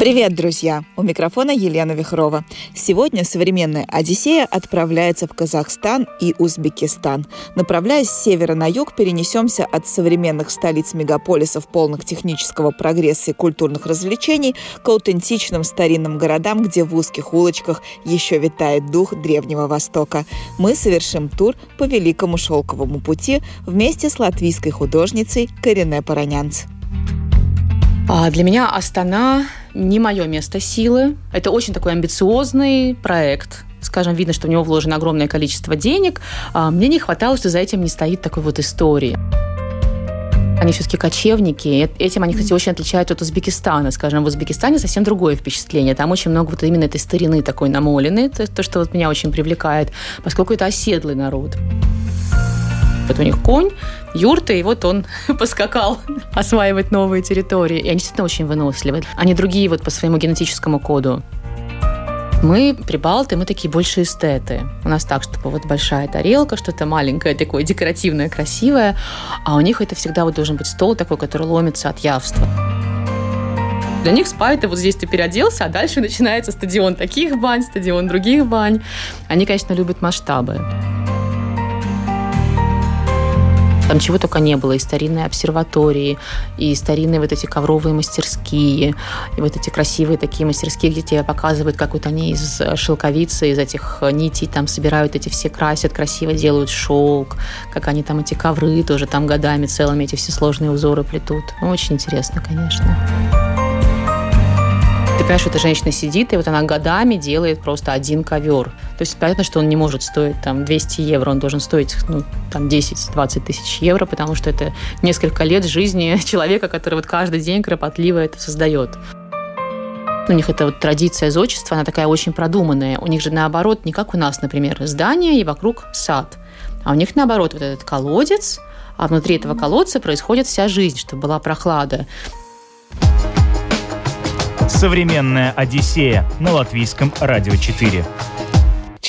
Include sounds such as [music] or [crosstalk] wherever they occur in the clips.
Привет, друзья! У микрофона Елена Вихрова. Сегодня современная «Одиссея» отправляется в Казахстан и Узбекистан. Направляясь с севера на юг, перенесемся от современных столиц мегаполисов, полных технического прогресса и культурных развлечений, к аутентичным старинным городам, где в узких улочках еще витает дух Древнего Востока. Мы совершим тур по Великому Шелковому пути вместе с латвийской художницей Корене Паранянц. А для меня Астана не мое место силы. Это очень такой амбициозный проект, скажем, видно, что в него вложено огромное количество денег. А мне не хватало, что за этим не стоит такой вот истории. Они все-таки кочевники. Этим они, кстати, очень отличаются от Узбекистана. Скажем, в Узбекистане совсем другое впечатление. Там очень много вот именно этой старины такой намоленной. То, то что вот меня очень привлекает, поскольку это оседлый народ. Вот у них конь, юрта, и вот он [laughs] поскакал осваивать новые территории. И они действительно очень выносливы. Они другие вот по своему генетическому коду. Мы прибалты, мы такие больше эстеты. У нас так, чтобы вот большая тарелка, что-то маленькое, такое декоративное, красивое. А у них это всегда вот должен быть стол такой, который ломится от явства. Для них спа это вот здесь ты переоделся, а дальше начинается стадион таких бань, стадион других бань. Они, конечно, любят масштабы. Там чего только не было. И старинные обсерватории, и старинные вот эти ковровые мастерские, и вот эти красивые такие мастерские, где тебе показывают, как вот они из шелковицы, из этих нитей там собирают эти все, красят, красиво делают шелк, как они там эти ковры тоже там годами целыми эти все сложные узоры плетут. Ну, очень интересно, конечно понимаешь, что эта женщина сидит, и вот она годами делает просто один ковер. То есть понятно, что он не может стоить там 200 евро, он должен стоить ну, там 10-20 тысяч евро, потому что это несколько лет жизни [laughs] человека, который вот каждый день кропотливо это создает. У них это вот традиция зодчества, она такая очень продуманная. У них же наоборот, не как у нас, например, здание и вокруг сад. А у них наоборот вот этот колодец, а внутри этого колодца происходит вся жизнь, чтобы была прохлада. Современная Одиссея на латвийском радио 4.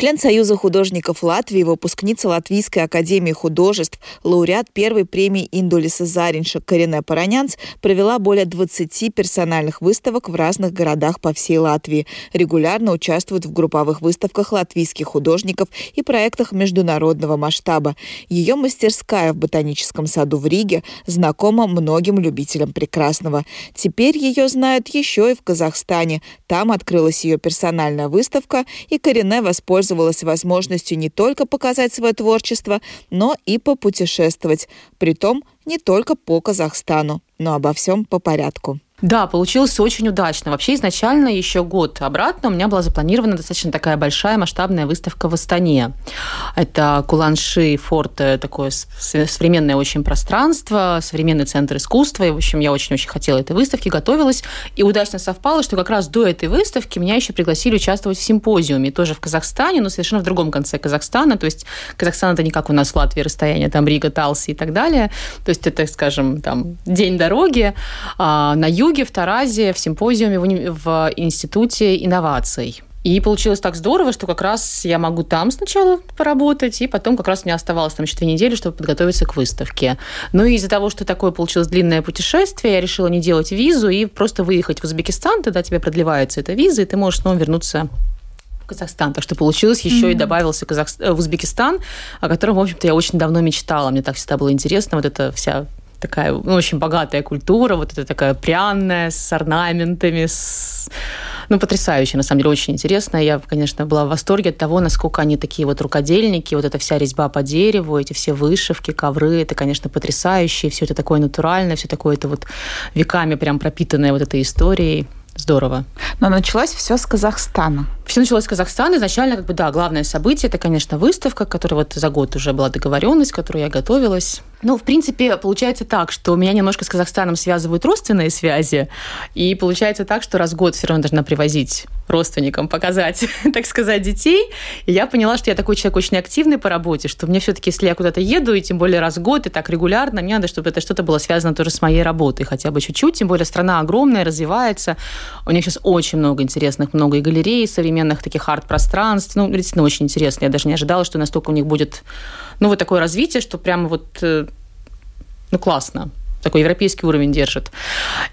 Член Союза художников Латвии, выпускница Латвийской академии художеств, лауреат первой премии Индулиса Заринша Корене Паранянц провела более 20 персональных выставок в разных городах по всей Латвии. Регулярно участвует в групповых выставках латвийских художников и проектах международного масштаба. Ее мастерская в Ботаническом саду в Риге знакома многим любителям прекрасного. Теперь ее знают еще и в Казахстане. Там открылась ее персональная выставка, и Корене воспользовалась воспользовалась возможностью не только показать свое творчество, но и попутешествовать. Притом не только по Казахстану, но обо всем по порядку. Да, получилось очень удачно. Вообще изначально еще год обратно у меня была запланирована достаточно такая большая масштабная выставка в Астане. Это Куланши форт, такое современное очень пространство, современный центр искусства. И, в общем, я очень-очень хотела этой выставки, готовилась. И удачно совпало, что как раз до этой выставки меня еще пригласили участвовать в симпозиуме, тоже в Казахстане, но совершенно в другом конце Казахстана. То есть Казахстан это не как у нас в Латвии расстояние, там Рига, Талси и так далее. То есть это, скажем, там день дороги. А на юге юге, в Таразе, в симпозиуме в, в Институте инноваций. И получилось так здорово, что как раз я могу там сначала поработать, и потом как раз мне оставалось там еще две недели, чтобы подготовиться к выставке. И из-за того, что такое получилось длинное путешествие, я решила не делать визу и просто выехать в Узбекистан, тогда тебе продлевается эта виза, и ты можешь снова вернуться в Казахстан. Так что получилось еще mm-hmm. и добавился Казах... в Узбекистан, о котором, в общем-то, я очень давно мечтала. Мне так всегда было интересно, вот эта вся такая ну, очень богатая культура, вот это такая пряная, с орнаментами, с... ну, потрясающе, на самом деле, очень интересно. Я, конечно, была в восторге от того, насколько они такие вот рукодельники, вот эта вся резьба по дереву, эти все вышивки, ковры, это, конечно, потрясающе, все это такое натуральное, все такое это вот веками прям пропитанное вот этой историей. Здорово. Но началось все с Казахстана. Все началось с Казахстана. Изначально, как бы, да, главное событие, это, конечно, выставка, которая вот за год уже была договоренность, к которой я готовилась. Ну, в принципе, получается так, что меня немножко с Казахстаном связывают родственные связи, и получается так, что раз в год все равно должна привозить родственникам, показать, [laughs] так сказать, детей. И я поняла, что я такой человек очень активный по работе, что мне все-таки, если я куда-то еду, и тем более раз в год, и так регулярно, мне надо, чтобы это что-то было связано тоже с моей работой, хотя бы чуть-чуть, тем более страна огромная, развивается. У них сейчас очень много интересных, много и галерей современных, таких арт-пространств. Ну, действительно, очень интересно. Я даже не ожидала, что настолько у них будет, ну, вот такое развитие, что прямо вот, э, ну, классно такой европейский уровень держит.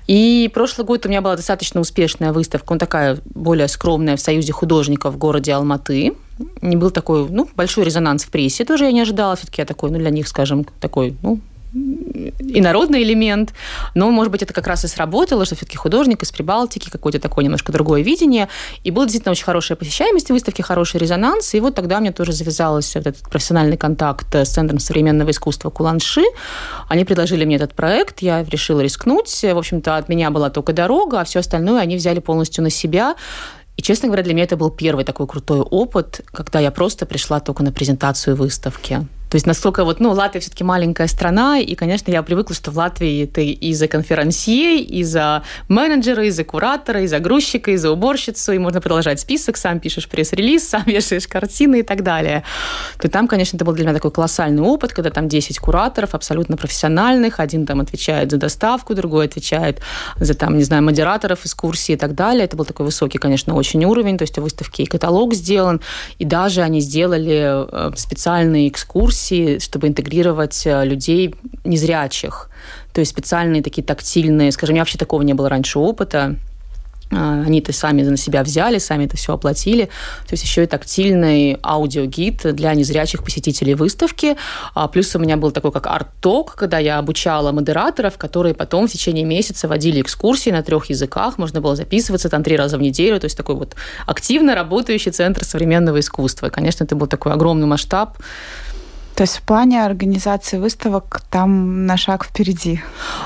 И прошлый год у меня была достаточно успешная выставка, он такая более скромная в Союзе художников в городе Алматы. Не был такой, ну, большой резонанс в прессе, тоже я не ожидала. Все-таки я такой, ну, для них, скажем, такой, ну, инородный элемент, но, может быть, это как раз и сработало, что все-таки художник из Прибалтики, какое-то такое немножко другое видение, и был действительно очень хорошая посещаемость выставки, хороший резонанс, и вот тогда у меня тоже завязался вот этот профессиональный контакт с Центром современного искусства Куланши. Они предложили мне этот проект, я решила рискнуть, в общем-то, от меня была только дорога, а все остальное они взяли полностью на себя, и, честно говоря, для меня это был первый такой крутой опыт, когда я просто пришла только на презентацию выставки. То есть настолько вот, ну, Латвия все-таки маленькая страна, и, конечно, я привыкла, что в Латвии ты и за конферансье, и за менеджера, и за куратора, и за грузчика, и за уборщицу, и можно продолжать список, сам пишешь пресс-релиз, [laughs] сам вешаешь картины и так далее. То там, конечно, это был для меня такой колоссальный опыт, когда там 10 кураторов абсолютно профессиональных, один там отвечает за доставку, другой отвечает за, там, не знаю, модераторов, экскурсии и так далее. Это был такой высокий, конечно, очень уровень, то есть у выставки и каталог сделан, и даже они сделали э, специальные экскурсии экскурсии, чтобы интегрировать э, людей незрячих. То есть специальные такие тактильные, скажем, у меня вообще такого не было раньше опыта. А, они это сами на себя взяли, сами это все оплатили. То есть еще и тактильный аудиогид для незрячих посетителей выставки. А, плюс у меня был такой как арт-ток, когда я обучала модераторов, которые потом в течение месяца водили экскурсии на трех языках. Можно было записываться там три раза в неделю. То есть такой вот активно работающий центр современного искусства. И, конечно, это был такой огромный масштаб. То есть в плане организации выставок там на шаг впереди?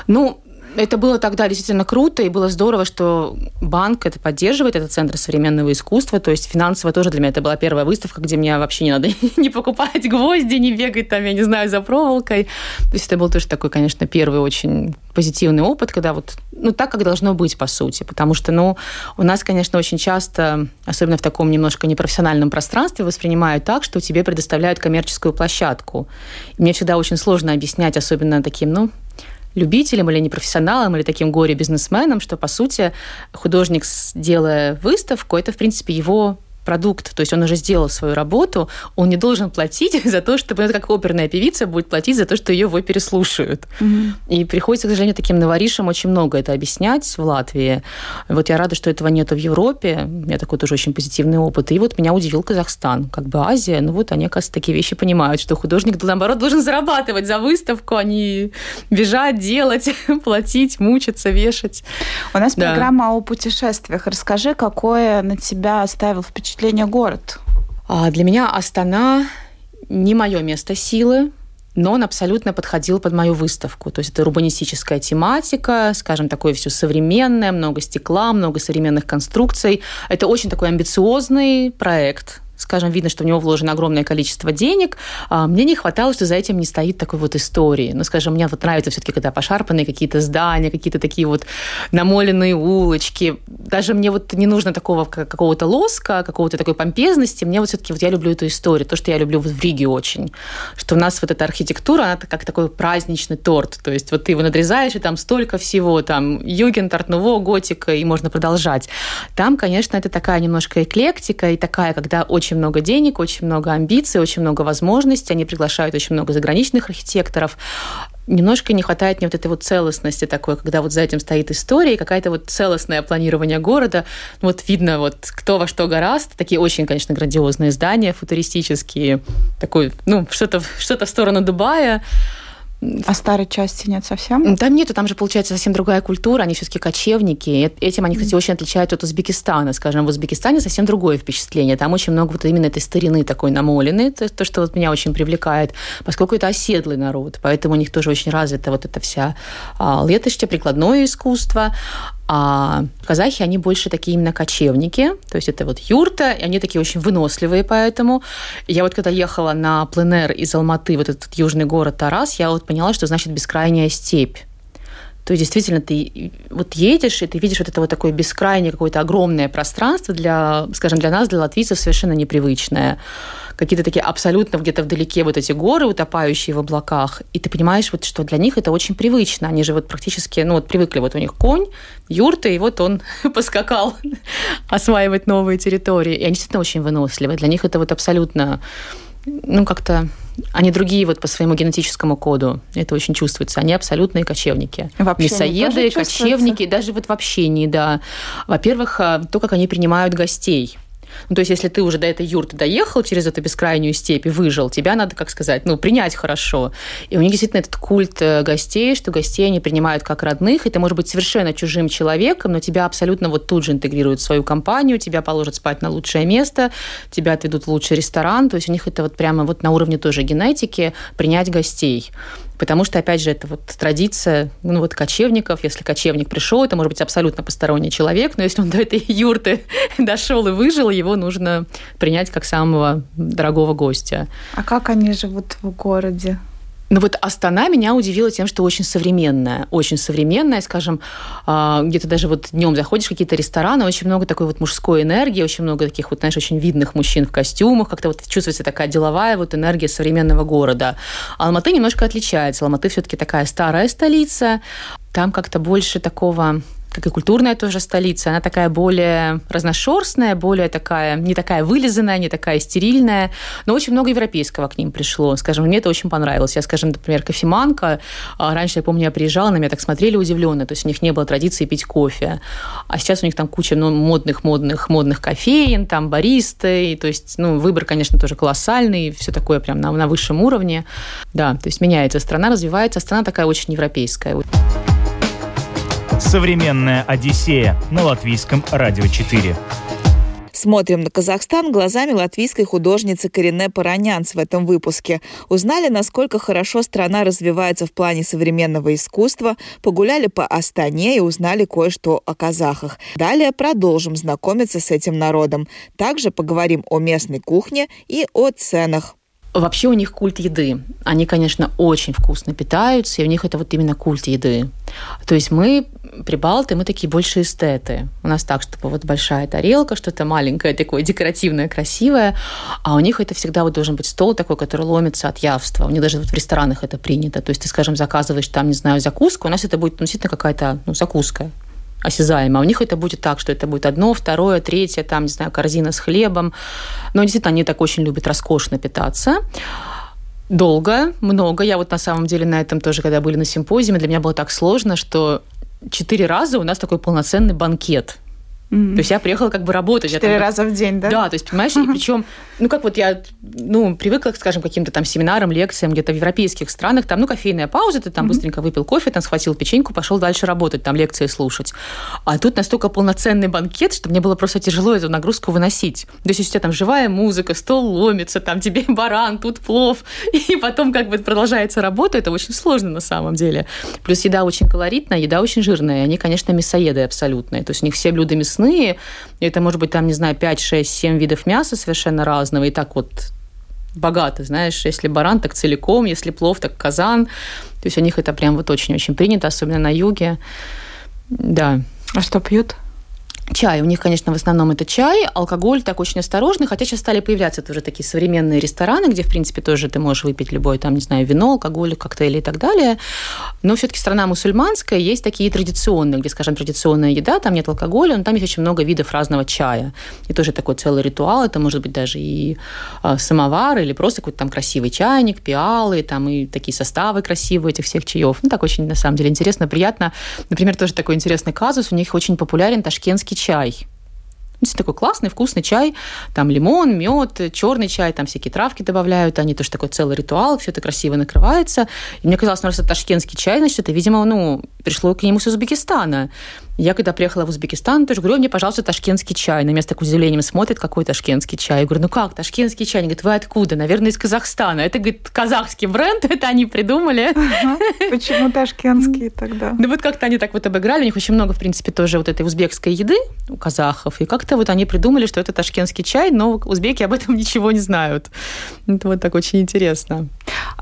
Ну, это было тогда действительно круто, и было здорово, что банк это поддерживает, это Центр современного искусства, то есть финансово тоже для меня это была первая выставка, где мне вообще не надо [laughs] не покупать гвозди, не бегать там, я не знаю, за проволокой. То есть это был тоже такой, конечно, первый очень позитивный опыт, когда вот, ну, так, как должно быть, по сути, потому что, ну, у нас, конечно, очень часто, особенно в таком немножко непрофессиональном пространстве, воспринимают так, что тебе предоставляют коммерческую площадку. И мне всегда очень сложно объяснять, особенно таким, ну, любителям или непрофессионалам, или таким горе-бизнесменам, что, по сути, художник, делая выставку, это, в принципе, его продукт, то есть он уже сделал свою работу, он не должен платить [laughs] за то, чтобы, это как оперная певица будет платить за то, что ее его переслушают. Угу. И приходится, к сожалению, таким новоришам очень много это объяснять в Латвии. Вот я рада, что этого нет в Европе. У меня такой тоже очень позитивный опыт. И вот меня удивил Казахстан, как бы Азия. Ну вот они, оказывается, такие вещи понимают, что художник, наоборот, должен зарабатывать за выставку, а не бежать, делать, [laughs] платить, мучиться, вешать. У нас да. программа о путешествиях. Расскажи, какое на тебя оставил впечатление впечатление город? А, для меня Астана не мое место силы, но он абсолютно подходил под мою выставку. То есть это урбанистическая тематика, скажем, такое все современное, много стекла, много современных конструкций. Это очень такой амбициозный проект, скажем, видно, что в него вложено огромное количество денег. А, мне не хватало, что за этим не стоит такой вот истории. Ну, скажем, мне вот нравится все-таки, когда пошарпанные какие-то здания, какие-то такие вот намоленные улочки. Даже мне вот не нужно такого какого-то лоска, какого-то такой помпезности. Мне вот все-таки вот я люблю эту историю, то, что я люблю вот в Риге очень. Что у нас вот эта архитектура, она как такой праздничный торт. То есть вот ты его надрезаешь, и там столько всего, там югент, арт-нуво, готика, и можно продолжать. Там, конечно, это такая немножко эклектика и такая, когда очень очень много денег, очень много амбиций, очень много возможностей. Они приглашают очень много заграничных архитекторов немножко не хватает мне вот этой вот целостности такой, когда вот за этим стоит история какая-то вот целостное планирование города. Вот видно вот кто во что гораст. Такие очень, конечно, грандиозные здания, футуристические. Такой, ну, что-то что в сторону Дубая. А старой части нет совсем? Там нету, там же получается совсем другая культура, они все-таки кочевники. Этим они, кстати, очень отличаются от Узбекистана. Скажем, в Узбекистане совсем другое впечатление. Там очень много вот именно этой старины такой намоленной, то, то что вот меня очень привлекает, поскольку это оседлый народ, поэтому у них тоже очень развита вот эта вся а, леточье, прикладное искусство. А казахи, они больше такие именно кочевники, то есть это вот юрта, и они такие очень выносливые поэтому. Я вот когда ехала на пленэр из Алматы, вот этот южный город Тарас, я вот поняла, что значит бескрайняя степь. То есть действительно ты вот едешь, и ты видишь вот это вот такое бескрайнее какое-то огромное пространство для, скажем, для нас, для латвийцев совершенно непривычное какие-то такие абсолютно где-то вдалеке вот эти горы, утопающие в облаках, и ты понимаешь, вот, что для них это очень привычно. Они же вот практически, ну вот привыкли, вот у них конь, юрта, и вот он [laughs] поскакал [laughs] осваивать новые территории. И они действительно очень выносливы. Для них это вот абсолютно, ну как-то они другие вот по своему генетическому коду. Это очень чувствуется. Они абсолютные кочевники. Вообще Мясоеды, кочевники, даже вот в общении, да. Во-первых, а, то, как они принимают гостей. Ну, то есть, если ты уже до этой юрты доехал через эту бескрайнюю степь и выжил, тебя надо, как сказать, ну, принять хорошо. И у них действительно этот культ э, гостей, что гостей они принимают как родных, и ты можешь быть совершенно чужим человеком, но тебя абсолютно вот тут же интегрируют в свою компанию, тебя положат спать на лучшее место, тебя отведут в лучший ресторан, то есть у них это вот прямо вот на уровне тоже генетики принять гостей. Потому что, опять же, это вот традиция ну, вот кочевников. Если кочевник пришел, это может быть абсолютно посторонний человек, но если он до этой юрты [laughs] дошел и выжил, его нужно принять как самого дорогого гостя. А как они живут в городе? Но вот Астана меня удивила тем, что очень современная. Очень современная, скажем, а, где-то даже вот днем заходишь в какие-то рестораны, очень много такой вот мужской энергии, очень много таких вот, знаешь, очень видных мужчин в костюмах, как-то вот чувствуется такая деловая вот энергия современного города. Алматы немножко отличается. Алматы все-таки такая старая столица, там как-то больше такого как и культурная тоже столица, она такая более разношерстная, более такая, не такая вылизанная, не такая стерильная, но очень много европейского к ним пришло. Скажем, мне это очень понравилось. Я, скажем, например, кофеманка, а, раньше, я помню, я приезжала, на меня так смотрели удивленно, то есть у них не было традиции пить кофе. А сейчас у них там куча ну, модных, модных, модных кофеин, там баристы, то есть, ну, выбор, конечно, тоже колоссальный, все такое прям на, на высшем уровне. Да, то есть меняется страна, развивается, страна такая очень европейская. Современная Одиссея на латвийском радио 4. Смотрим на Казахстан глазами латвийской художницы Корене Паранянц в этом выпуске. Узнали, насколько хорошо страна развивается в плане современного искусства, погуляли по Астане и узнали кое-что о казахах. Далее продолжим знакомиться с этим народом. Также поговорим о местной кухне и о ценах. Вообще у них культ еды. Они, конечно, очень вкусно питаются, и у них это вот именно культ еды. То есть мы, прибалты, мы такие больше эстеты. У нас так, чтобы вот большая тарелка, что-то маленькое, такое декоративное, красивое, а у них это всегда вот должен быть стол такой, который ломится от явства. У них даже вот в ресторанах это принято. То есть ты, скажем, заказываешь там, не знаю, закуску, у нас это будет ну, действительно какая-то ну, закуска осязаемо. А у них это будет так, что это будет одно, второе, третье, там, не знаю, корзина с хлебом. Но действительно, они так очень любят роскошно питаться. Долго, много. Я вот на самом деле на этом тоже, когда были на симпозиуме, для меня было так сложно, что четыре раза у нас такой полноценный банкет Mm-hmm. То есть я приехала как бы работать. Четыре раза в день, да? Да, то есть, понимаешь, и причем, ну, как вот я, ну, привыкла, скажем, к каким-то там семинарам, лекциям где-то в европейских странах, там, ну, кофейная пауза, ты там mm-hmm. быстренько выпил кофе, там, схватил печеньку, пошел дальше работать, там, лекции слушать. А тут настолько полноценный банкет, что мне было просто тяжело эту нагрузку выносить. То есть, у тебя там живая музыка, стол ломится, там тебе [laughs] баран, тут плов, [laughs] и потом как бы продолжается работа, это очень сложно на самом деле. Плюс еда очень колоритная, еда очень жирная, они, конечно, мясоеды абсолютные. То есть, у них все блюда мясные, мясные. Это может быть там, не знаю, 5, 6, 7 видов мяса совершенно разного. И так вот богато, знаешь, если баран, так целиком, если плов, так казан. То есть у них это прям вот очень-очень принято, особенно на юге. Да. А что пьют? Чай. У них, конечно, в основном это чай, алкоголь так очень осторожный, хотя сейчас стали появляться тоже такие современные рестораны, где, в принципе, тоже ты можешь выпить любой, там, не знаю, вино, алкоголь, коктейли и так далее. Но все-таки страна мусульманская, есть такие традиционные, где, скажем, традиционная еда, там нет алкоголя, но там есть очень много видов разного чая. И тоже такой целый ритуал, это может быть даже и а, самовар, или просто какой-то там красивый чайник, пиалы, там и такие составы красивые этих всех чаев. Ну, так очень, на самом деле, интересно, приятно. Например, тоже такой интересный казус, у них очень популярен ташкентский чай. Это такой классный, вкусный чай. Там лимон, мед, черный чай, там всякие травки добавляют. Они тоже такой целый ритуал, все это красиво накрывается. И мне казалось, ну, раз это ташкентский чай, значит, это, видимо, ну, пришло к нему с Узбекистана. Я когда приехала в Узбекистан, тоже говорю, мне, пожалуйста, ташкентский чай. На меня с таким удивлением смотрит, какой ташкентский чай. Я говорю, ну как, ташкентский чай? Они говорят, вы откуда? Наверное, из Казахстана. Это, говорит, казахский бренд, [laughs] это они придумали. Ага. Почему ташкентский [laughs] тогда? Ну вот как-то они так вот обыграли. У них очень много, в принципе, тоже вот этой узбекской еды у казахов. И как-то вот они придумали, что это ташкентский чай, но узбеки об этом [laughs] ничего не знают. Это вот так очень интересно.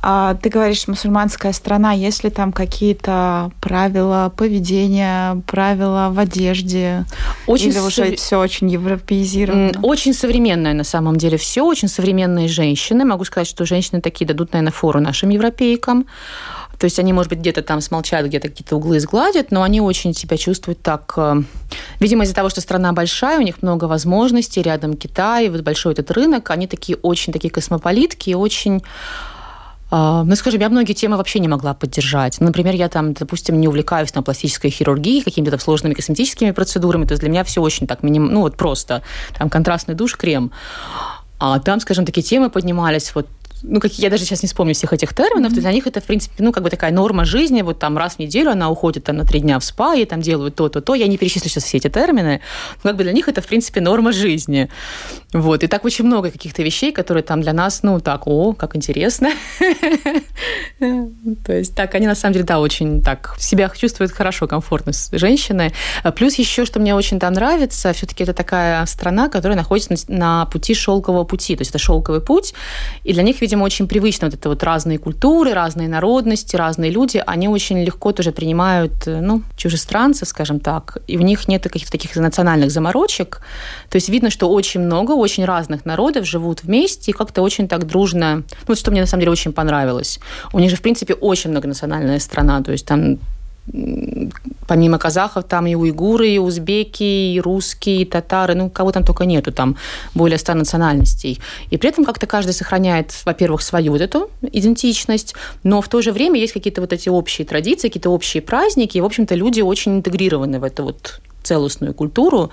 А, ты говоришь, мусульманская страна, есть ли там какие-то правила поведения, правила правила в одежде? Очень Или уже сов... все очень европеизировано? Очень современное на самом деле все, очень современные женщины. Могу сказать, что женщины такие дадут, наверное, фору нашим европейкам. То есть они, может быть, где-то там смолчат, где-то какие-то углы сгладят, но они очень себя чувствуют так... Э, видимо, из-за того, что страна большая, у них много возможностей, рядом Китай, вот большой этот рынок, они такие очень такие космополитки, очень ну, скажем, я многие темы вообще не могла поддержать. Например, я там, допустим, не увлекаюсь на пластической хирургией, какими-то сложными косметическими процедурами. То есть для меня все очень так миним... ну вот просто там контрастный душ, крем. А там, скажем, такие темы поднимались, вот ну, как я даже сейчас не вспомню всех этих терминов, mm-hmm. то для них это, в принципе, ну, как бы такая норма жизни, вот там раз в неделю она уходит там на три дня в спа, и там делают то-то, то. Я не перечислю сейчас все эти термины, но как бы для них это, в принципе, норма жизни. Вот. И так очень много каких-то вещей, которые там для нас, ну, так, о, как интересно. [laughs] То есть так, они на самом деле, да, очень так себя чувствуют хорошо, комфортно с женщиной. Плюс еще, что мне очень там нравится, все-таки это такая страна, которая находится на пути шелкового пути. То есть это шелковый путь, и для них, видимо, видимо, очень привычно вот это вот разные культуры, разные народности, разные люди, они очень легко тоже принимают, э, ну, чужестранцев, скажем так, и в них нет каких-то таких национальных заморочек. То есть видно, что очень много, очень разных народов живут вместе и как-то очень так дружно. Ну, вот что мне на самом деле очень понравилось. У них же, в принципе, очень многонациональная страна, то есть там помимо казахов там и уйгуры, и узбеки, и русские, и татары, ну, кого там только нету, там более ста национальностей. И при этом как-то каждый сохраняет, во-первых, свою вот эту идентичность, но в то же время есть какие-то вот эти общие традиции, какие-то общие праздники, и, в общем-то, люди очень интегрированы в это вот целостную культуру.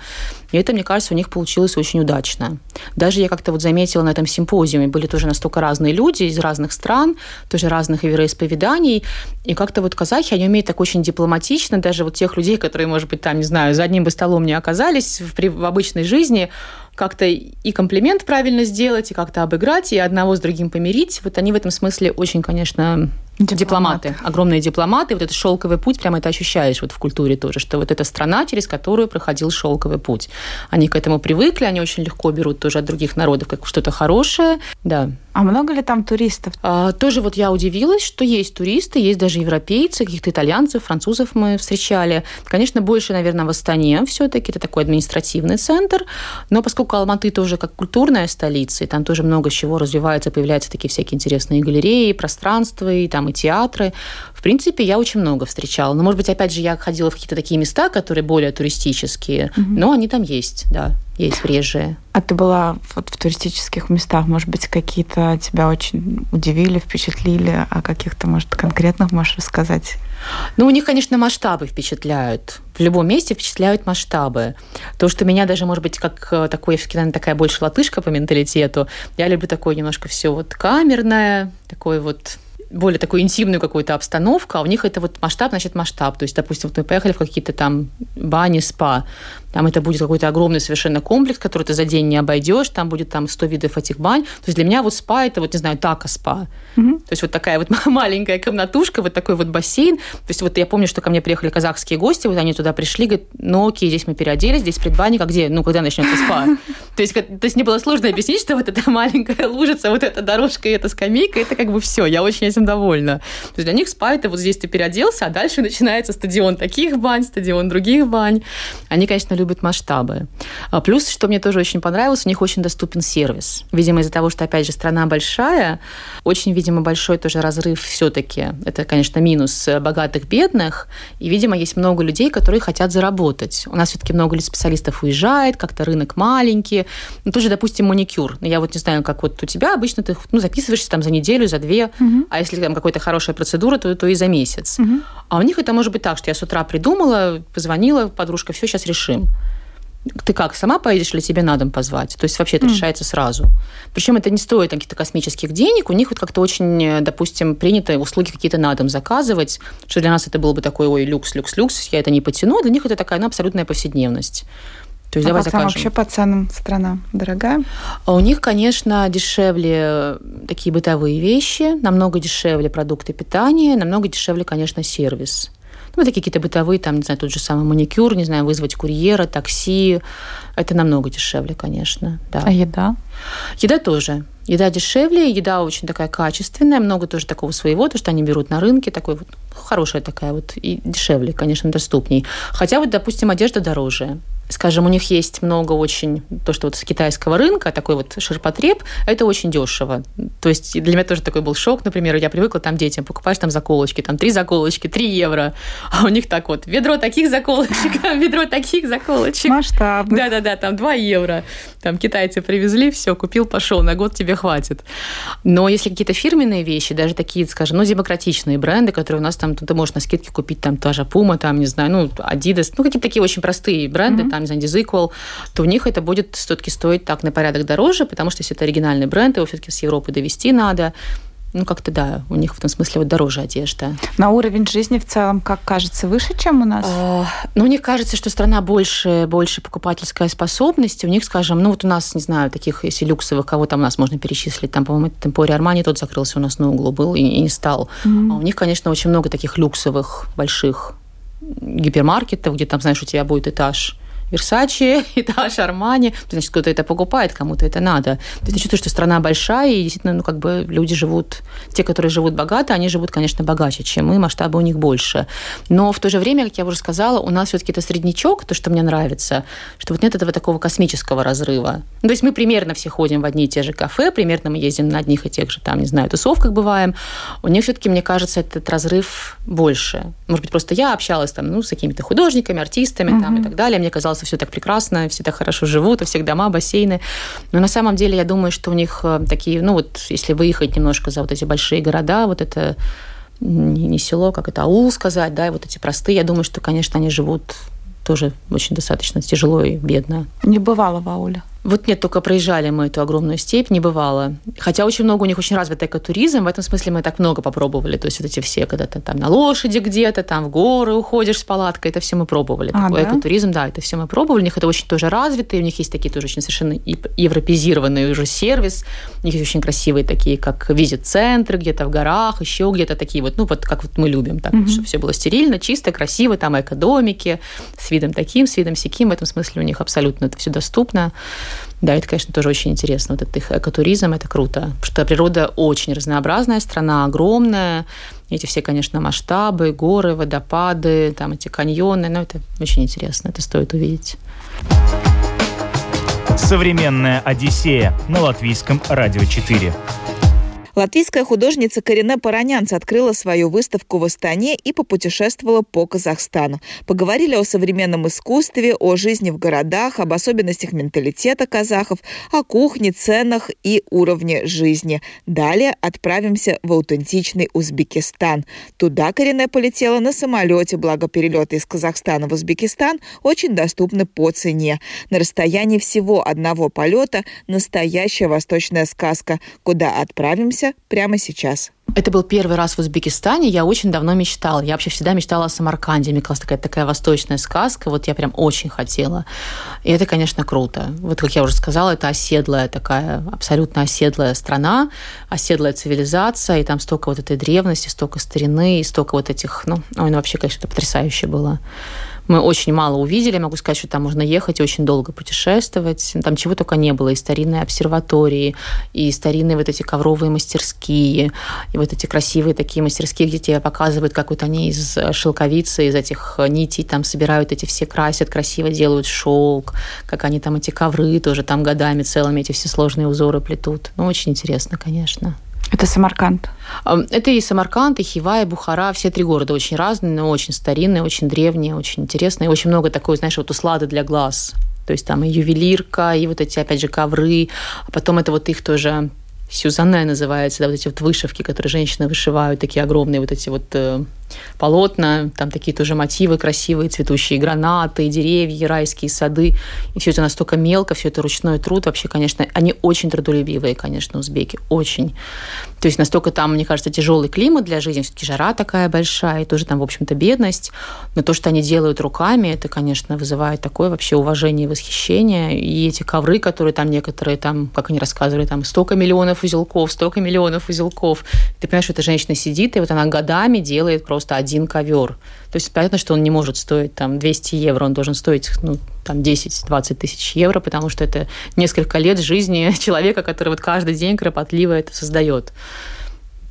И это, мне кажется, у них получилось очень удачно. Даже я как-то вот заметила на этом симпозиуме, были тоже настолько разные люди из разных стран, тоже разных вероисповеданий. И как-то вот казахи, они умеют так очень дипломатично, даже вот тех людей, которые, может быть, там, не знаю, за одним бы столом не оказались в, в обычной жизни, как-то и комплимент правильно сделать, и как-то обыграть, и одного с другим помирить. Вот они в этом смысле очень, конечно, Дипломаты. дипломаты, огромные дипломаты. Вот этот шелковый путь, прямо это ощущаешь вот в культуре тоже, что вот эта страна, через которую проходил шелковый путь. Они к этому привыкли, они очень легко берут тоже от других народов как что-то хорошее, да. А много ли там туристов? А, тоже вот я удивилась, что есть туристы, есть даже европейцы, каких-то итальянцев, французов мы встречали. Конечно, больше, наверное, в Астане все-таки, это такой административный центр, но поскольку Алматы тоже как культурная столица, и там тоже много чего развивается, появляются такие всякие интересные галереи, пространства, и там и театры. В принципе, я очень много встречала. Но, может быть, опять же, я ходила в какие-то такие места, которые более туристические, угу. но они там есть, да, есть приезжие. А ты была вот в туристических местах, может быть, какие-то тебя очень удивили, впечатлили, а каких-то, может, конкретных можешь рассказать? Ну, у них, конечно, масштабы впечатляют. В любом месте впечатляют масштабы. То, что меня даже, может быть, как э, такой, наверное, такая больше латышка по менталитету, я люблю такое немножко все вот камерное, такое вот более такую интимную какую-то обстановку, а у них это вот масштаб, значит, масштаб. То есть, допустим, вот мы поехали в какие-то там бани, спа, там это будет какой-то огромный совершенно комплекс, который ты за день не обойдешь, там будет там 100 видов этих бань. То есть для меня вот спа это вот, не знаю, така спа. Угу. То есть вот такая вот [laughs] маленькая комнатушка, вот такой вот бассейн. То есть вот я помню, что ко мне приехали казахские гости, вот они туда пришли, говорят, ну окей, здесь мы переоделись, здесь предбанник, а где, ну когда начнется спа? [laughs] То есть, то есть мне было сложно объяснить, что вот эта маленькая лужица, вот эта дорожка и эта скамейка, это как бы все, я очень этим довольна. То есть для них спа это вот здесь ты переоделся, а дальше начинается стадион таких бань, стадион других бань. Они, конечно, любят масштабы. А плюс, что мне тоже очень понравилось, у них очень доступен сервис. Видимо, из-за того, что, опять же, страна большая, очень, видимо, большой тоже разрыв все-таки. Это, конечно, минус богатых, бедных. И, видимо, есть много людей, которые хотят заработать. У нас все-таки много специалистов уезжает, как-то рынок маленький. Ну, тоже, допустим, маникюр. Я вот не знаю, как вот у тебя обычно ты ну, записываешься там за неделю, за две, угу. а если там какая-то хорошая процедура, то, то и за месяц. Угу. А у них это может быть так, что я с утра придумала, позвонила, подружка, все, сейчас решим ты как, сама поедешь или тебе на дом позвать? То есть вообще это mm. решается сразу. Причем это не стоит каких-то космических денег. У них вот как-то очень, допустим, принято услуги какие-то на дом заказывать, что для нас это было бы такой, ой, люкс, люкс, люкс, я это не потяну. Для них это такая, ну, абсолютная повседневность. То есть а давай закажем. вообще по ценам страна дорогая? А у них, конечно, дешевле такие бытовые вещи, намного дешевле продукты питания, намного дешевле, конечно, сервис. Ну, такие какие-то бытовые, там, не знаю, тот же самый маникюр, не знаю, вызвать курьера, такси. Это намного дешевле, конечно, да. А еда? Еда тоже. Еда дешевле, еда очень такая качественная, много тоже такого своего, то, что они берут на рынке, такой вот хорошая такая вот и дешевле, конечно, доступней. Хотя вот, допустим, одежда дороже скажем, у них есть много очень, то, что вот с китайского рынка, такой вот ширпотреб, это очень дешево. То есть для меня тоже такой был шок, например, я привыкла там детям, покупаешь там заколочки, там три заколочки, три евро, а у них так вот, ведро таких заколочек, [laughs] ведро таких заколочек. Масштаб. Да-да-да, там 2 евро. Там китайцы привезли, все, купил, пошел, на год тебе хватит. Но если какие-то фирменные вещи, даже такие, скажем, ну, демократичные бренды, которые у нас там, ты можешь на скидке купить, там, та же Puma, там, не знаю, ну, Adidas, ну, какие-то такие очень простые бренды, mm-hmm. там, не знаю, Disequal, то у них это будет все-таки стоить так на порядок дороже, потому что если это оригинальный бренд, его все-таки с Европы довести надо, ну, как-то, да, у них в этом смысле вот дороже одежда. На уровень жизни в целом, как кажется, выше, чем у нас? А, ну, мне кажется, что страна больше, больше покупательская способность. У них, скажем, ну, вот у нас, не знаю, таких, если люксовых, кого там у нас можно перечислить, там, по-моему, Темпори Армани тот закрылся у нас на углу был и, и не стал. Mm-hmm. А у них, конечно, очень много таких люксовых, больших гипермаркетов, где там, знаешь, у тебя будет этаж Версачи, [laughs] этаж Армани. Значит, кто-то это покупает, кому-то это надо. То есть чувствую, что страна большая, и действительно, ну, как бы люди живут, те, которые живут богато, они живут, конечно, богаче, чем мы, масштабы у них больше. Но в то же время, как я уже сказала, у нас все-таки это среднячок, то, что мне нравится, что вот нет этого такого космического разрыва. Ну, то есть мы примерно все ходим в одни и те же кафе, примерно мы ездим на одних и тех же, там, не знаю, тусовках бываем. У них все-таки, мне кажется, этот разрыв больше. Может быть, просто я общалась там, ну, с какими-то художниками, артистами uh-huh. там и так далее. Мне казалось, что все так прекрасно, все так хорошо живут, у всех дома, бассейны. Но на самом деле я думаю, что у них э, такие, ну вот если выехать немножко за вот эти большие города, вот это не село, как это аул сказать, да, и вот эти простые, я думаю, что, конечно, они живут тоже очень достаточно тяжело и бедно. Не бывало в ауле? Вот нет, только проезжали мы эту огромную степь, не бывало. Хотя очень много у них очень развитый экотуризм, в этом смысле мы так много попробовали. То есть вот эти все, когда ты там на лошади где-то, там в горы уходишь с палаткой, это все мы пробовали. А, Такой да? экотуризм, да, это все мы пробовали. У них это очень тоже развитый, у них есть такие тоже очень совершенно европезированный уже сервис. У них есть очень красивые такие, как визит-центры где-то в горах, еще где-то такие вот, ну вот как вот мы любим, так, угу. чтобы все было стерильно, чисто, красиво, там экодомики с видом таким, с видом сяким. В этом смысле у них абсолютно это все доступно. Да, это, конечно, тоже очень интересно. Вот этот их экотуризм, это круто. Потому что природа очень разнообразная, страна огромная. Эти все, конечно, масштабы, горы, водопады, там эти каньоны. Ну, это очень интересно, это стоит увидеть. Современная Одиссея на латвийском радио 4. Латвийская художница Карине Паранянц открыла свою выставку в Астане и попутешествовала по Казахстану. Поговорили о современном искусстве, о жизни в городах, об особенностях менталитета казахов, о кухне, ценах и уровне жизни. Далее отправимся в аутентичный Узбекистан. Туда Карине полетела на самолете, благо перелеты из Казахстана в Узбекистан очень доступны по цене. На расстоянии всего одного полета настоящая восточная сказка, куда отправимся прямо сейчас. Это был первый раз в Узбекистане. Я очень давно мечтала. Я вообще всегда мечтала о Самарканде. Мне казалась такая, такая восточная сказка. Вот я прям очень хотела. И это, конечно, круто. Вот, как я уже сказала, это оседлая такая, абсолютно оседлая страна, оседлая цивилизация. И там столько вот этой древности, столько старины, и столько вот этих... Ну, ой, ну вообще, конечно, это потрясающе было. Мы очень мало увидели. Могу сказать, что там можно ехать и очень долго путешествовать. Там чего только не было. И старинные обсерватории, и старинные вот эти ковровые мастерские, и вот эти красивые такие мастерские, где тебе показывают, как вот они из шелковицы, из этих нитей там собирают эти все, красят, красиво делают шелк, как они там эти ковры тоже там годами целыми эти все сложные узоры плетут. Ну, очень интересно, конечно. Это Самарканд? Это и Самарканд, и Хива, и Бухара. Все три города очень разные, но очень старинные, очень древние, очень интересные. Очень много такой, знаешь, вот услады для глаз. То есть там и ювелирка, и вот эти, опять же, ковры. А потом это вот их тоже Сюзанне называется, да, вот эти вот вышивки, которые женщины вышивают, такие огромные вот эти вот э, полотна, там такие тоже мотивы красивые, цветущие гранаты, деревья, райские сады. И все это настолько мелко, все это ручной труд. Вообще, конечно, они очень трудолюбивые, конечно, узбеки, очень. То есть настолько там, мне кажется, тяжелый климат для жизни, все-таки жара такая большая, и тоже там, в общем-то, бедность. Но то, что они делают руками, это, конечно, вызывает такое вообще уважение и восхищение. И эти ковры, которые там некоторые, там, как они рассказывали, там столько миллионов узелков, столько миллионов узелков. Ты понимаешь, что эта женщина сидит, и вот она годами делает просто просто один ковер. То есть понятно, что он не может стоить там 200 евро, он должен стоить ну, там 10-20 тысяч евро, потому что это несколько лет жизни [laughs] человека, который вот каждый день кропотливо это создает.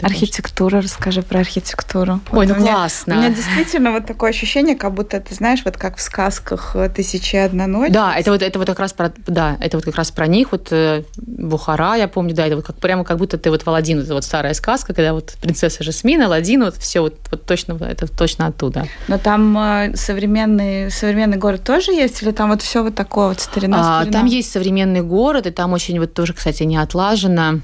Архитектура, расскажи про архитектуру. Ой, вот ну у меня, классно. У меня действительно вот такое ощущение, как будто ты знаешь, вот как в сказках «Тысячи и одна ночь». Да, это вот, это вот как раз про, да, это вот как раз про них, вот э, Бухара, я помню, да, это вот как, прямо как будто ты вот в Аладдин, это вот старая сказка, когда вот принцесса Жасмин, Аладдин, вот все вот, вот точно, это точно оттуда. Но там э, современный, современный город тоже есть, или там вот все вот такое вот старина, а, Там есть современный город, и там очень вот тоже, кстати, не отлажено.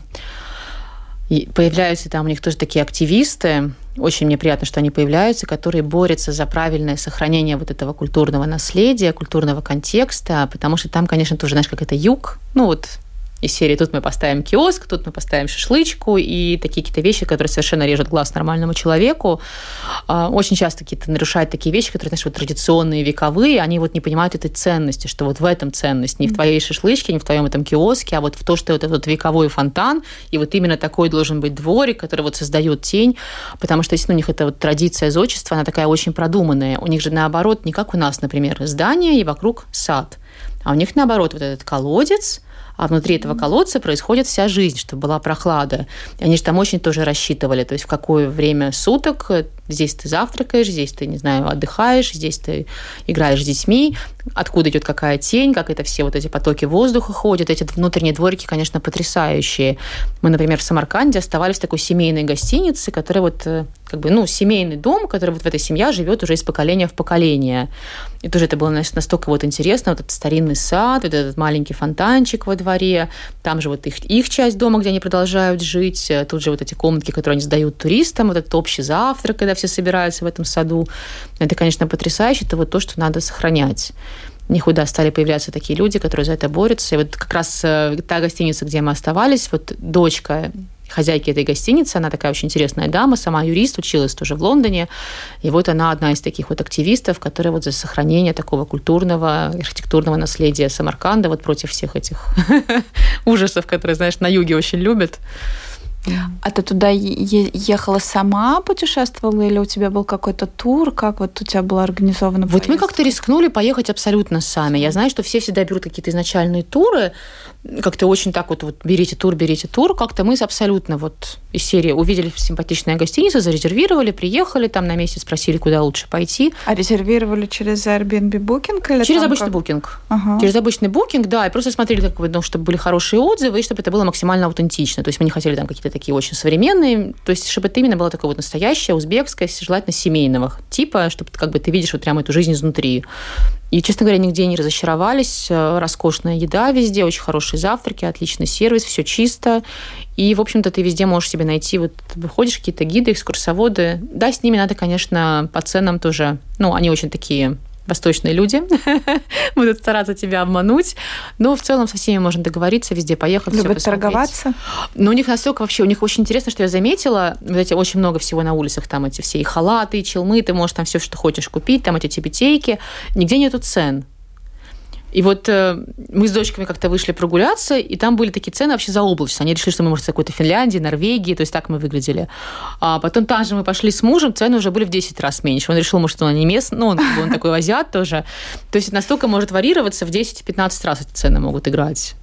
И появляются там у них тоже такие активисты, очень мне приятно, что они появляются, которые борются за правильное сохранение вот этого культурного наследия, культурного контекста, потому что там, конечно, тоже, знаешь, как это юг, ну вот из серии «Тут мы поставим киоск», «Тут мы поставим шашлычку» и такие какие-то вещи, которые совершенно режут глаз нормальному человеку. А, очень часто какие-то нарушают такие вещи, которые, знаешь, вот традиционные, вековые, они вот не понимают этой ценности, что вот в этом ценность, не в твоей шашлычке, не в твоем этом киоске, а вот в то, что вот этот вековой фонтан, и вот именно такой должен быть дворик, который вот создает тень, потому что, если у них это вот традиция зодчества, она такая очень продуманная. У них же наоборот, не как у нас, например, здание и вокруг сад. А у них наоборот вот этот колодец, а внутри этого колодца происходит вся жизнь, чтобы была прохлада. И они же там очень тоже рассчитывали, то есть в какое время суток здесь ты завтракаешь, здесь ты, не знаю, отдыхаешь, здесь ты играешь с детьми, откуда идет какая тень, как это все вот эти потоки воздуха ходят. Эти внутренние дворики, конечно, потрясающие. Мы, например, в Самарканде оставались в такой семейной гостинице, которая вот э, как бы, ну, семейный дом, который вот в этой семье живет уже из поколения в поколение. И тоже это было настолько вот интересно, вот этот старинный сад, вот этот маленький фонтанчик во дворе, там же вот их, их часть дома, где они продолжают жить, тут же вот эти комнатки, которые они сдают туристам, вот этот общий завтрак, когда все собираются в этом саду. Это, конечно, потрясающе, это вот то, что надо сохранять никуда стали появляться такие люди, которые за это борются. И вот как раз э, та гостиница, где мы оставались, вот дочка хозяйки этой гостиницы. Она такая очень интересная дама, сама юрист, училась тоже в Лондоне. И вот она одна из таких вот активистов, которая вот за сохранение такого культурного, архитектурного наследия Самарканда, вот против всех этих [laughs] ужасов, которые, знаешь, на юге очень любят. А ты туда ехала сама, путешествовала, или у тебя был какой-то тур? Как вот у тебя было организовано? Вот мы как-то рискнули поехать абсолютно сами. Я знаю, что все всегда берут какие-то изначальные туры, как-то очень так вот, вот берите тур, берите тур. Как-то мы абсолютно вот из серии увидели симпатичная гостиница, зарезервировали, приехали там на месяц, спросили, куда лучше пойти. А резервировали через Airbnb Booking? Или через обычный как... букинг. Ага. Через обычный букинг, да, и просто смотрели, как, ну, чтобы были хорошие отзывы, и чтобы это было максимально аутентично. То есть мы не хотели там какие-то такие очень современные, то есть чтобы это именно было такое вот настоящее, узбекское, желательно семейного типа, чтобы как бы ты видишь вот прямо эту жизнь изнутри. И, честно говоря, нигде не разочаровались. Э, роскошная еда везде, очень хорошие завтраки, отличный сервис, все чисто. И, в общем-то, ты везде можешь себе найти, вот выходишь, какие-то гиды, экскурсоводы. Да, с ними надо, конечно, по ценам тоже, ну, они очень такие восточные люди [laughs] будут стараться тебя обмануть. Но в целом со всеми можно договориться, везде поехать. Любят торговаться? Но у них настолько вообще, у них очень интересно, что я заметила, вот эти очень много всего на улицах, там эти все и халаты, и челмы, ты можешь там все, что хочешь купить, там эти тибетейки, нигде нету цен. И вот э, мы с дочками как-то вышли прогуляться, и там были такие цены вообще заоблачные. Они решили, что мы, может, какой-то Финляндии, Норвегии, то есть так мы выглядели. А потом там же мы пошли с мужем, цены уже были в 10 раз меньше. Он решил, может, он не местный, ну, он, он такой азиат тоже. То есть настолько может варьироваться, в 10-15 раз эти цены могут играть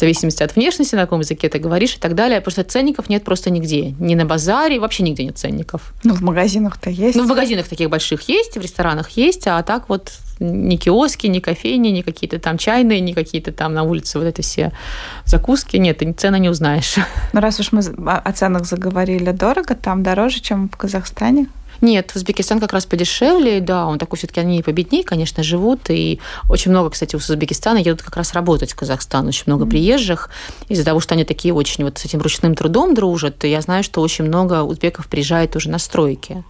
в зависимости от внешности, на каком языке ты говоришь и так далее. Просто ценников нет просто нигде. Ни на базаре, вообще нигде нет ценников. Ну, в магазинах-то есть. Ну, в магазинах таких больших есть, в ресторанах есть, а так вот ни киоски, ни кофейни, ни какие-то там чайные, ни какие-то там на улице вот эти все закуски. Нет, ты цены не узнаешь. Ну, раз уж мы о ценах заговорили, дорого там, дороже, чем в Казахстане? Нет, Узбекистан как раз подешевле, да, он такой все-таки, они победнее, конечно, живут, и очень много, кстати, из Узбекистана едут как раз работать в Казахстан, очень много mm-hmm. приезжих, из-за того, что они такие очень вот с этим ручным трудом дружат, я знаю, что очень много узбеков приезжает уже на стройки.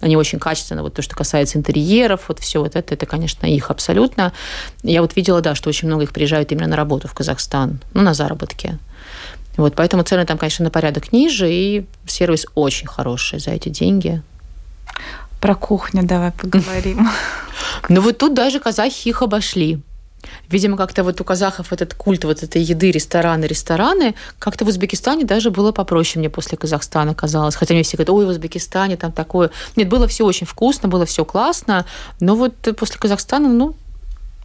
Они очень качественно, вот то, что касается интерьеров, вот все вот это, это, конечно, их абсолютно. Я вот видела, да, что очень много их приезжают именно на работу в Казахстан, ну, на заработки. Вот, поэтому цены там, конечно, на порядок ниже, и сервис очень хороший за эти деньги. Про кухню давай поговорим. [laughs] Ну вот тут даже казахи их обошли. Видимо, как-то вот у казахов этот культ вот этой еды, рестораны, рестораны, как-то в Узбекистане даже было попроще мне после Казахстана казалось. Хотя мне все говорят, ой, в Узбекистане там такое. Нет, было все очень вкусно, было все классно, но вот после Казахстана, ну,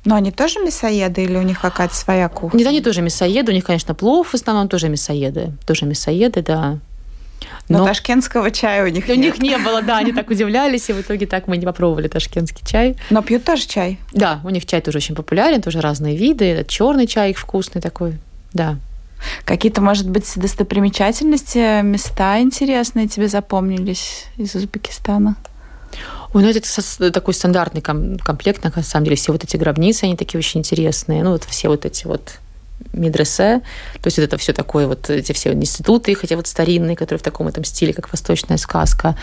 но они тоже мясоеды или у них какая-то своя кухня? Нет, они тоже мясоеды. У них, конечно, плов в основном тоже мясоеды. Тоже мясоеды, да. Но, Но ташкентского чая у них У нет. них не было, да, они так [laughs] удивлялись, и в итоге так мы не попробовали ташкентский чай. Но пьют тоже чай? Да, у них чай тоже очень популярен, тоже разные виды. Черный чай их вкусный такой, да. Какие-то, может быть, достопримечательности, места интересные тебе запомнились из Узбекистана? Ой, ну это такой стандартный комплект, на самом деле, все вот эти гробницы, они такие очень интересные. Ну вот все вот эти вот медресе, то есть вот это все такое, вот эти все институты, хотя вот старинные, которые в таком этом стиле, как восточная сказка.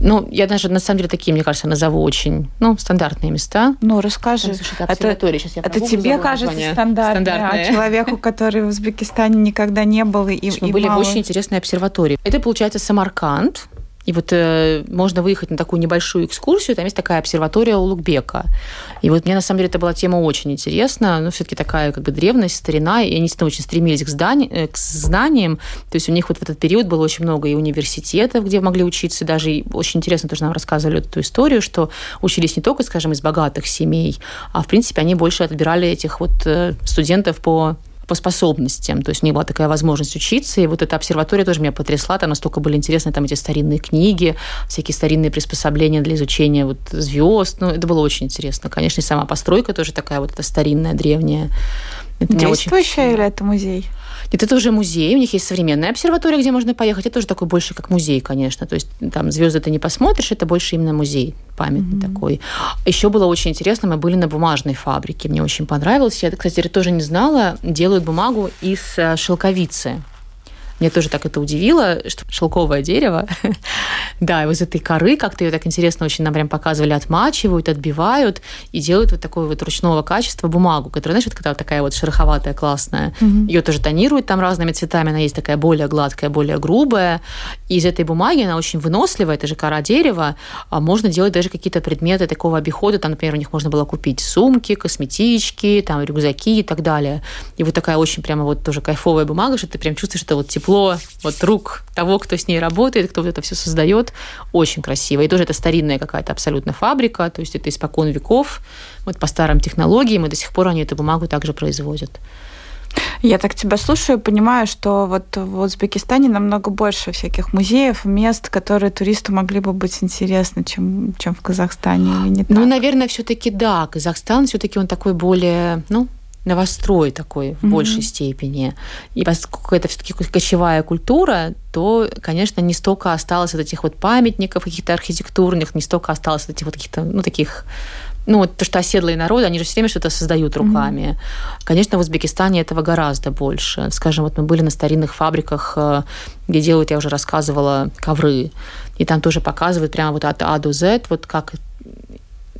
Ну, я даже, на самом деле, такие, мне кажется, назову очень, ну, стандартные места. Ну, расскажи. Там, это, Сейчас я это тебе кажется стандартное, а человеку, который в Узбекистане никогда не был и, и Мы были мало... в очень интересной обсерватории. Это, получается, Самарканд, и вот э, можно выехать на такую небольшую экскурсию, там есть такая обсерватория Улугбека. И вот мне, на самом деле, эта была тема очень интересна, но все-таки такая как бы древность, старина, и они очень стремились к, здани- э, к знаниям, то есть у них вот в этот период было очень много и университетов, где могли учиться, даже и очень интересно тоже нам рассказывали эту историю, что учились не только, скажем, из богатых семей, а, в принципе, они больше отбирали этих вот э, студентов по по способностям. То есть у них была такая возможность учиться. И вот эта обсерватория тоже меня потрясла. Там настолько были интересны там эти старинные книги, всякие старинные приспособления для изучения вот звезд. Ну, это было очень интересно. Конечно, и сама постройка тоже такая вот эта старинная, древняя. Это Действующая очень... или это музей? Нет, это уже музей, у них есть современная обсерватория, где можно поехать. Это тоже такой больше как музей, конечно. То есть там звезды ты не посмотришь, это больше именно музей памятный mm-hmm. такой. Еще было очень интересно, мы были на бумажной фабрике, мне очень понравилось. Я, кстати, тоже не знала, делают бумагу из э, шелковицы. Мне тоже так это удивило, что шелковое дерево, [laughs] да, из этой коры как-то ее так интересно очень нам прям показывали, отмачивают, отбивают и делают вот такое вот ручного качества бумагу, которая, знаешь, вот когда вот такая вот шероховатая, классная. Угу. Ее тоже тонируют там разными цветами, она есть такая более гладкая, более грубая. И из этой бумаги она очень выносливая, это же кора дерева, а можно делать даже какие-то предметы такого обихода, там, например, у них можно было купить сумки, косметички, там, рюкзаки и так далее. И вот такая очень прямо вот тоже кайфовая бумага, что ты прям чувствуешь, что вот тепло тепло вот рук того, кто с ней работает, кто вот это все создает, очень красиво. И тоже это старинная какая-то абсолютно фабрика, то есть это испокон веков, вот по старым технологиям, и до сих пор они эту бумагу также производят. Я так тебя слушаю и понимаю, что вот в Узбекистане намного больше всяких музеев, мест, которые туристу могли бы быть интересны, чем, чем в Казахстане, или не ну, так? Ну, наверное, все-таки да. Казахстан все-таки он такой более, ну, новострой такой в mm-hmm. большей степени. И поскольку это все-таки кочевая культура, то, конечно, не столько осталось от этих вот памятников каких-то архитектурных, не столько осталось от этих вот каких-то, ну, таких ну, вот то, что оседлые народы, они же все время что-то создают руками. Mm-hmm. Конечно, в Узбекистане этого гораздо больше. Скажем, вот мы были на старинных фабриках, э, где делают, я уже рассказывала, ковры. И там тоже показывают прямо вот от А до З, вот как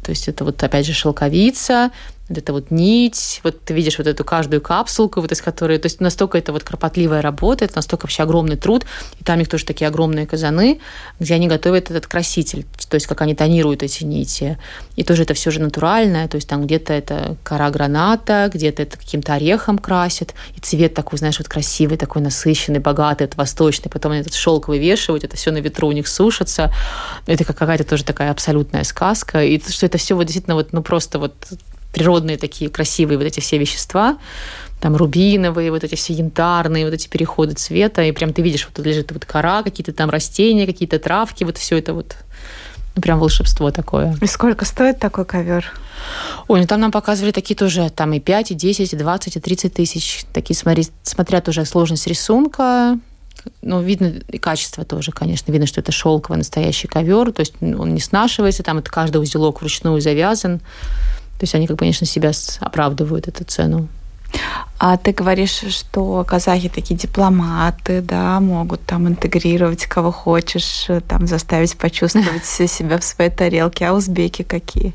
то есть это вот опять же шелковица, вот эта вот нить, вот ты видишь вот эту каждую капсулку, вот из которой, то есть настолько это вот кропотливая работа, это настолько вообще огромный труд, и там у них тоже такие огромные казаны, где они готовят этот краситель, то есть как они тонируют эти нити, и тоже это все же натуральное, то есть там где-то это кора граната, где-то это каким-то орехом красят, и цвет такой, знаешь, вот красивый, такой насыщенный, богатый, это восточный, потом они этот шелк вывешивают, это все на ветру у них сушится, это какая-то тоже такая абсолютная сказка, и что это все вот действительно вот, ну просто вот природные такие красивые вот эти все вещества, там рубиновые, вот эти все янтарные, вот эти переходы цвета, и прям ты видишь, вот тут лежит вот кора, какие-то там растения, какие-то травки, вот все это вот ну, прям волшебство такое. И сколько стоит такой ковер? Ой, ну там нам показывали такие тоже, там и 5, и 10, и 20, и 30 тысяч. Такие, смотри, смотря тоже сложность рисунка, ну, видно и качество тоже, конечно. Видно, что это шелковый настоящий ковер, то есть он не снашивается, там это каждый узелок вручную завязан. То есть они, как конечно, себя оправдывают эту цену. А ты говоришь, что казахи такие дипломаты, да, могут там интегрировать кого хочешь, там заставить почувствовать [laughs] себя в своей тарелке. А узбеки какие?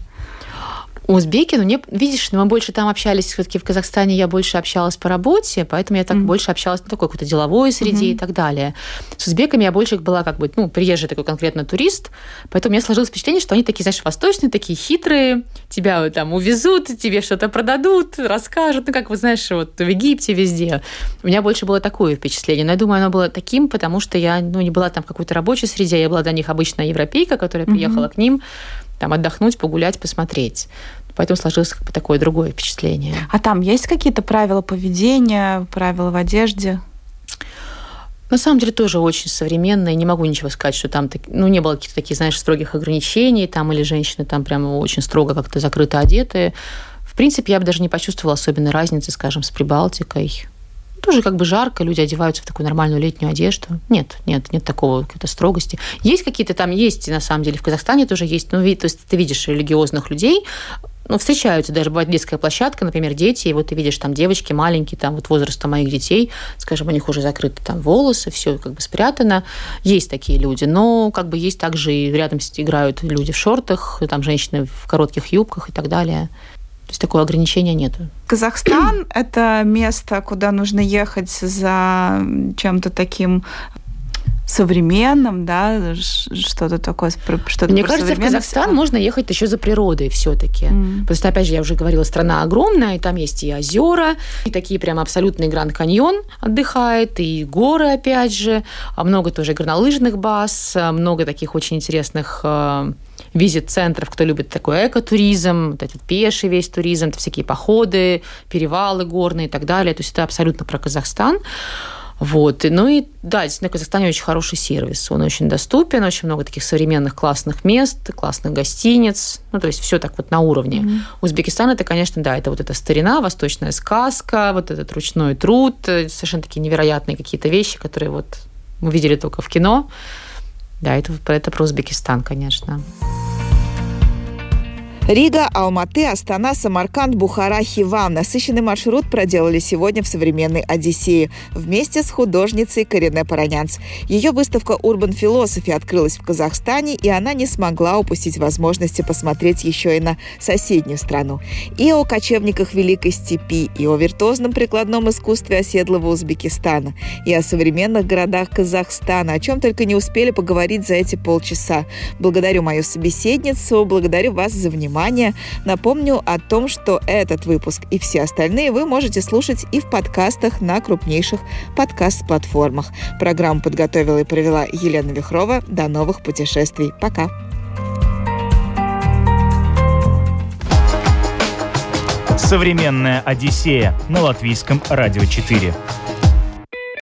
Узбеки, ну, не, видишь, мы больше там общались, все-таки в Казахстане я больше общалась по работе, поэтому я так mm-hmm. больше общалась на такой какой-то деловой среде mm-hmm. и так далее. С узбеками я больше была как бы, ну, приезжий такой конкретно турист, поэтому у меня сложилось впечатление, что они такие, знаешь, восточные, такие хитрые, тебя там увезут, тебе что-то продадут, расскажут, ну, как вы знаешь, вот в Египте везде. У меня больше было такое впечатление, но я думаю, оно было таким, потому что я, ну, не была там в какой-то рабочей среде, я была для них обычная европейка, которая приехала mm-hmm. к ним, там отдохнуть, погулять, посмотреть. Поэтому сложилось как бы такое другое впечатление. А там есть какие-то правила поведения, правила в одежде? На самом деле тоже очень современные. Не могу ничего сказать, что там ну, не было каких-то таких, знаешь, строгих ограничений, там, или женщины там прямо очень строго как-то закрыто одеты. В принципе, я бы даже не почувствовала особенной разницы, скажем, с Прибалтикой. Тоже как бы жарко, люди одеваются в такую нормальную летнюю одежду. Нет, нет, нет такого какой-то строгости. Есть какие-то там, есть на самом деле, в Казахстане тоже есть, ну, то есть ты видишь религиозных людей, ну, встречаются, даже бывает детская площадка, например, дети, и вот ты видишь там девочки маленькие, там вот возраста моих детей, скажем, у них уже закрыты там волосы, все как бы спрятано. Есть такие люди, но как бы есть также и рядом играют люди в шортах, там женщины в коротких юбках и так далее. То есть такого ограничения нет. Казахстан – это место, куда нужно ехать за чем-то таким современным, да, что-то такое, что-то Мне кажется, в Казахстан можно ехать еще за природой все-таки. Mm. Что, опять же, я уже говорила, страна огромная, и там есть и озера, и такие прям абсолютный Гранд Каньон отдыхает, и горы, опять же, а много тоже горнолыжных баз, а много таких очень интересных э, визит-центров, кто любит такой экотуризм, вот этот пеший весь туризм, это всякие походы, перевалы горные и так далее. То есть это абсолютно про Казахстан. Вот. Ну и да, действительно, в Казахстане очень хороший сервис. Он очень доступен, очень много таких современных классных мест, классных гостиниц. Ну, то есть все так вот на уровне. Mm-hmm. Узбекистан это, конечно, да, это вот эта старина, восточная сказка, вот этот ручной труд, э, совершенно такие невероятные какие-то вещи, которые вот мы видели только в кино. Да, это, это про Узбекистан, конечно. Рига, Алматы, Астана, Самарканд, Бухара, Хиван. Насыщенный маршрут проделали сегодня в современной Одиссее вместе с художницей Корене Паранянц. Ее выставка Urban Philosophy открылась в Казахстане, и она не смогла упустить возможности посмотреть еще и на соседнюю страну. И о кочевниках Великой Степи, и о виртуозном прикладном искусстве оседлого Узбекистана, и о современных городах Казахстана, о чем только не успели поговорить за эти полчаса. Благодарю мою собеседницу, благодарю вас за внимание внимание. Напомню о том, что этот выпуск и все остальные вы можете слушать и в подкастах на крупнейших подкаст-платформах. Программу подготовила и провела Елена Вихрова. До новых путешествий. Пока. Современная Одиссея на латвийском радио 4.